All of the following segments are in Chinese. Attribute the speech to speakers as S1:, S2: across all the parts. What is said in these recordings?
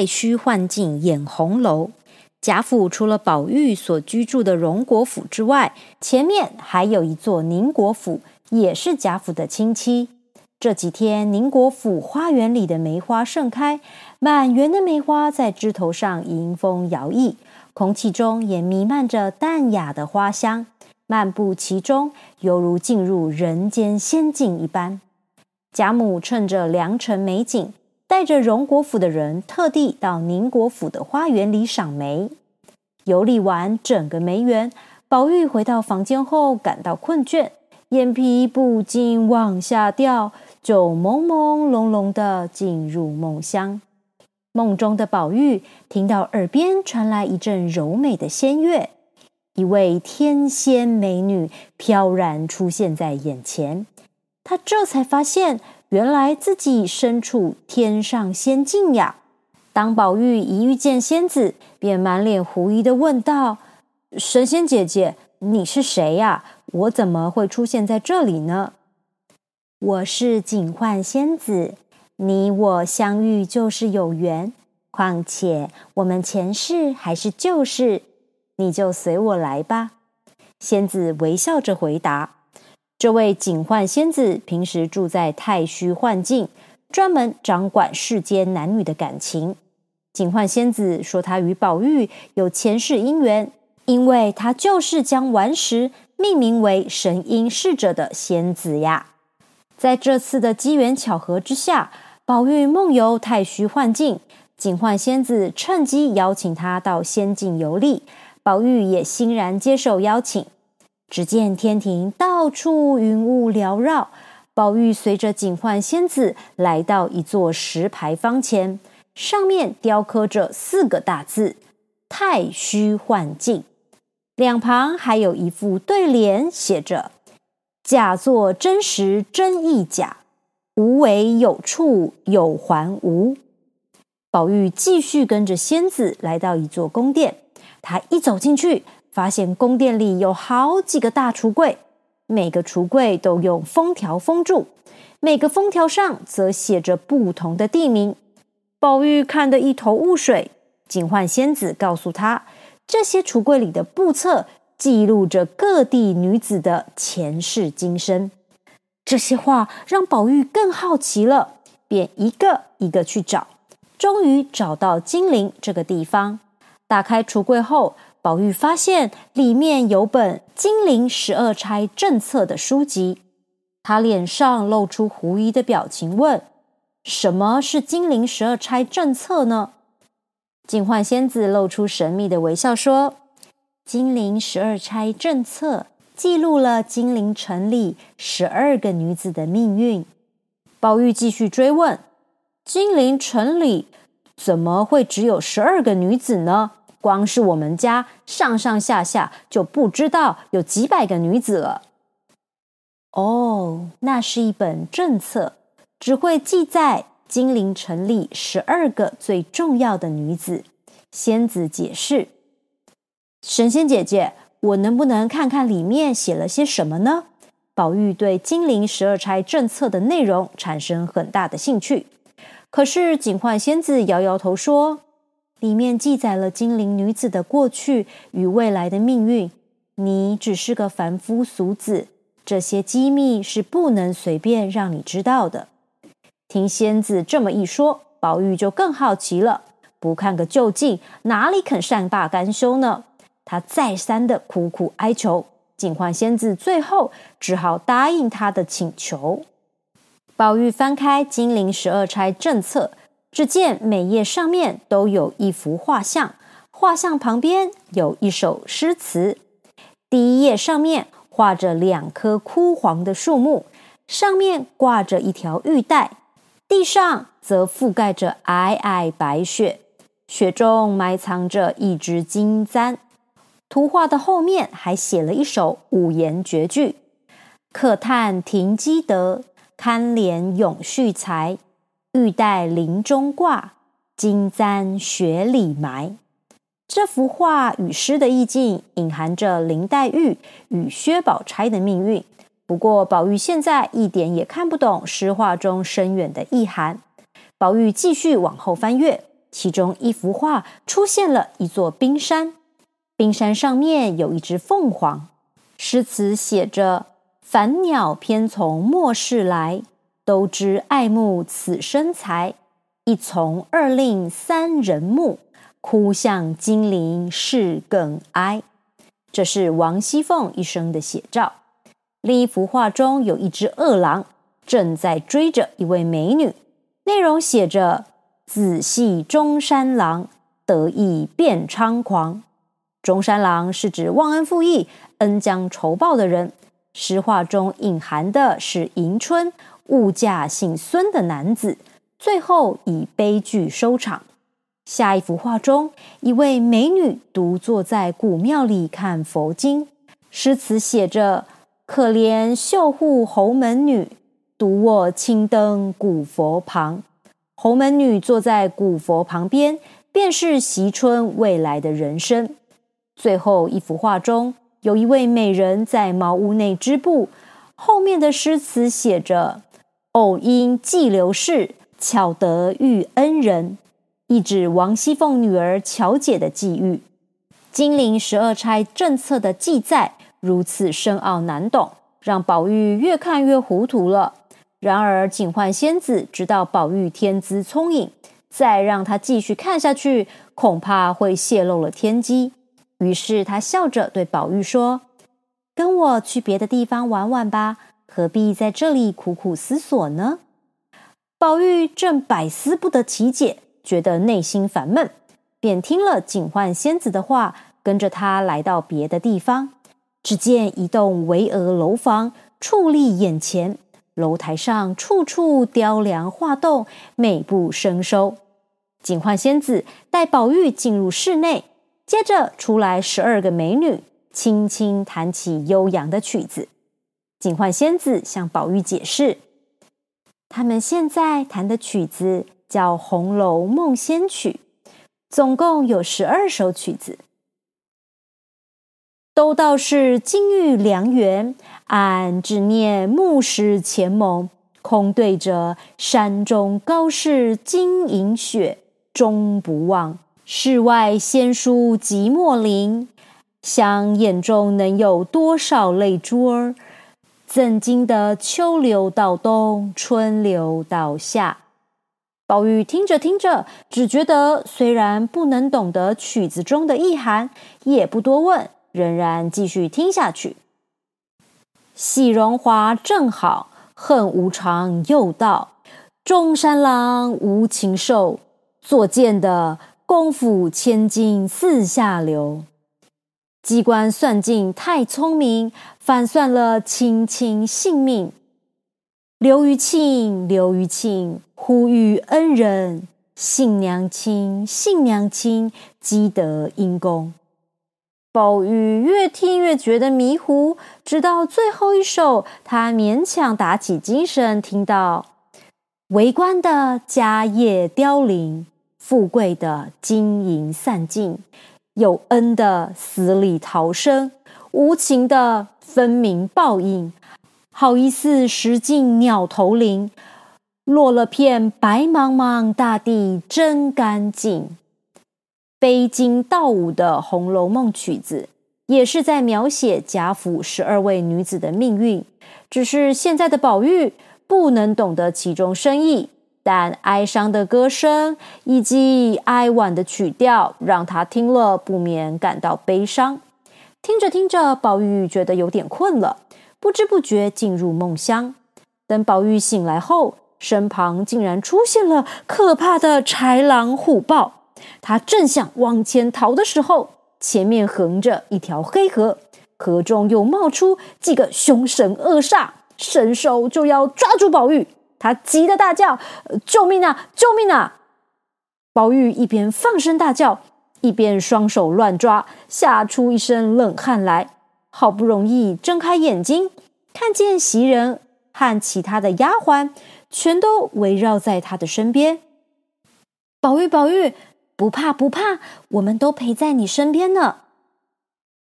S1: 太虚幻境眼红楼。贾府除了宝玉所居住的荣国府之外，前面还有一座宁国府，也是贾府的亲戚。这几天，宁国府花园里的梅花盛开，满园的梅花在枝头上迎风摇曳，空气中也弥漫着淡雅的花香。漫步其中，犹如进入人间仙境一般。贾母趁着良辰美景。带着荣国府的人，特地到宁国府的花园里赏梅。游历完整个梅园，宝玉回到房间后感到困倦，眼皮不禁往下掉，就朦朦胧胧的进入梦乡。梦中的宝玉听到耳边传来一阵柔美的仙乐，一位天仙美女飘然出现在眼前，他这才发现。原来自己身处天上仙境呀！当宝玉一遇见仙子，便满脸狐疑的问道：“神仙姐姐，你是谁呀？我怎么会出现在这里呢？”“我是警幻仙子，你我相遇就是有缘。况且我们前世还是旧世，你就随我来吧。”仙子微笑着回答。这位警幻仙子平时住在太虚幻境，专门掌管世间男女的感情。警幻仙子说，她与宝玉有前世姻缘，因为她就是将顽石命名为神瑛侍者的仙子呀。在这次的机缘巧合之下，宝玉梦游太虚幻境，警幻仙子趁机邀请他到仙境游历，宝玉也欣然接受邀请。只见天庭到处云雾缭绕，宝玉随着警幻仙子来到一座石牌坊前，上面雕刻着四个大字“太虚幻境”，两旁还有一副对联，写着“假作真实真亦假，无为有处有还无”。宝玉继续跟着仙子来到一座宫殿，他一走进去。发现宫殿里有好几个大橱柜，每个橱柜都用封条封住，每个封条上则写着不同的地名。宝玉看得一头雾水。警幻仙子告诉他，这些橱柜里的簿册记录着各地女子的前世今生。这些话让宝玉更好奇了，便一个一个去找，终于找到金陵这个地方。打开橱柜后。宝玉发现里面有本《金陵十二钗政策》的书籍，他脸上露出狐疑的表情，问：“什么是金陵十二钗政策呢？”警幻仙子露出神秘的微笑，说：“金陵十二钗政策记录了金陵城里十二个女子的命运。”宝玉继续追问：“金陵城里怎么会只有十二个女子呢？”光是我们家上上下下就不知道有几百个女子了。哦，那是一本政策，只会记载金陵城里十二个最重要的女子。仙子解释：“神仙姐姐，我能不能看看里面写了些什么呢？”宝玉对金陵十二钗政策的内容产生很大的兴趣，可是警幻仙子摇摇头说。里面记载了金陵女子的过去与未来的命运。你只是个凡夫俗子，这些机密是不能随便让你知道的。听仙子这么一说，宝玉就更好奇了。不看个究竟，哪里肯善罢甘休呢？他再三的苦苦哀求，警幻仙子最后只好答应他的请求。宝玉翻开《金陵十二钗政策》。只见每页上面都有一幅画像，画像旁边有一首诗词。第一页上面画着两棵枯黄的树木，上面挂着一条玉带，地上则覆盖着皑皑白雪，雪中埋藏着一只金簪。图画的后面还写了一首五言绝句：“可叹停机德，堪怜永续才。”玉带林中挂，金簪雪里埋。这幅画与诗的意境隐含着林黛玉与薛宝钗的命运。不过，宝玉现在一点也看不懂诗画中深远的意涵。宝玉继续往后翻阅，其中一幅画出现了一座冰山，冰山上面有一只凤凰。诗词写着：“凡鸟偏从末世来，都知爱慕此生才。一从二令三人木，哭向金陵事更哀。”这是王熙凤一生的写照。另一幅画中有一只恶狼，正在追着一位美女。内容写着：“仔细中山狼，得意变猖狂。”中山狼是指忘恩负义、恩将仇报的人。诗画中隐含的是迎春误嫁姓孙的男子，最后以悲剧收场。下一幅画中，一位美女独坐在古庙里看佛经，诗词写着。可怜绣户侯门女，独卧青灯古佛旁。侯门女坐在古佛旁边，便是惜春未来的人生。最后一幅画中，有一位美人在茅屋内织布，后面的诗词写着：“偶因寄流事，巧得遇恩人。”意指王熙凤女儿巧姐的际遇。金陵十二钗政策的记载。如此深奥难懂，让宝玉越看越糊涂了。然而警幻仙子知道宝玉天资聪颖，再让他继续看下去，恐怕会泄露了天机。于是他笑着对宝玉说：“跟我去别的地方玩玩吧，何必在这里苦苦思索呢？”宝玉正百思不得其解，觉得内心烦闷，便听了警幻仙子的话，跟着他来到别的地方。只见一栋巍峨楼房矗立眼前，楼台上处处雕梁画栋，美不胜收。警幻仙子带宝玉进入室内，接着出来十二个美女，轻轻弹起悠扬的曲子。警幻仙子向宝玉解释，他们现在弹的曲子叫《红楼梦仙曲》，总共有十二首曲子。都道是金玉良缘，俺只念牧师前盟，空对着山中高士金银雪，终不忘世外仙姝寂寞林。想眼中能有多少泪珠儿？怎经得秋流到冬，春流到夏？宝玉听着听着，只觉得虽然不能懂得曲子中的意涵，也不多问。仍然继续听下去。喜荣华正好，恨无常又到。中山狼无情兽，作贱的功夫千金四下流。机关算尽太聪明，反算了卿卿性命。刘余庆，刘余庆，呼吁恩人，信娘亲，信娘亲，积德因公。宝玉越听越觉得迷糊，直到最后一首，他勉强打起精神，听到“为官的家业凋零，富贵的金银散尽，有恩的死里逃生，无情的分明报应，好意思石进鸟头林，落了片白茫茫大地真干净。”悲金悼武的《红楼梦》曲子，也是在描写贾府十二位女子的命运。只是现在的宝玉不能懂得其中深意，但哀伤的歌声以及哀婉的曲调，让他听了不免感到悲伤。听着听着，宝玉觉得有点困了，不知不觉进入梦乡。等宝玉醒来后，身旁竟然出现了可怕的豺狼虎豹。他正想往前逃的时候，前面横着一条黑河，河中又冒出几个凶神恶煞，伸手就要抓住宝玉。他急得大叫：“救命啊！救命啊！”宝玉一边放声大叫，一边双手乱抓，吓出一身冷汗来。好不容易睁开眼睛，看见袭人和其他的丫鬟全都围绕在他的身边。宝玉，宝玉。不怕不怕，我们都陪在你身边呢。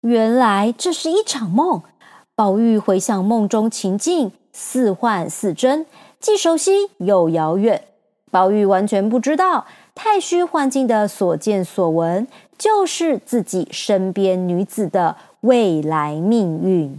S1: 原来这是一场梦。宝玉回想梦中情境，似幻似真，既熟悉又遥远。宝玉完全不知道，太虚幻境的所见所闻，就是自己身边女子的未来命运。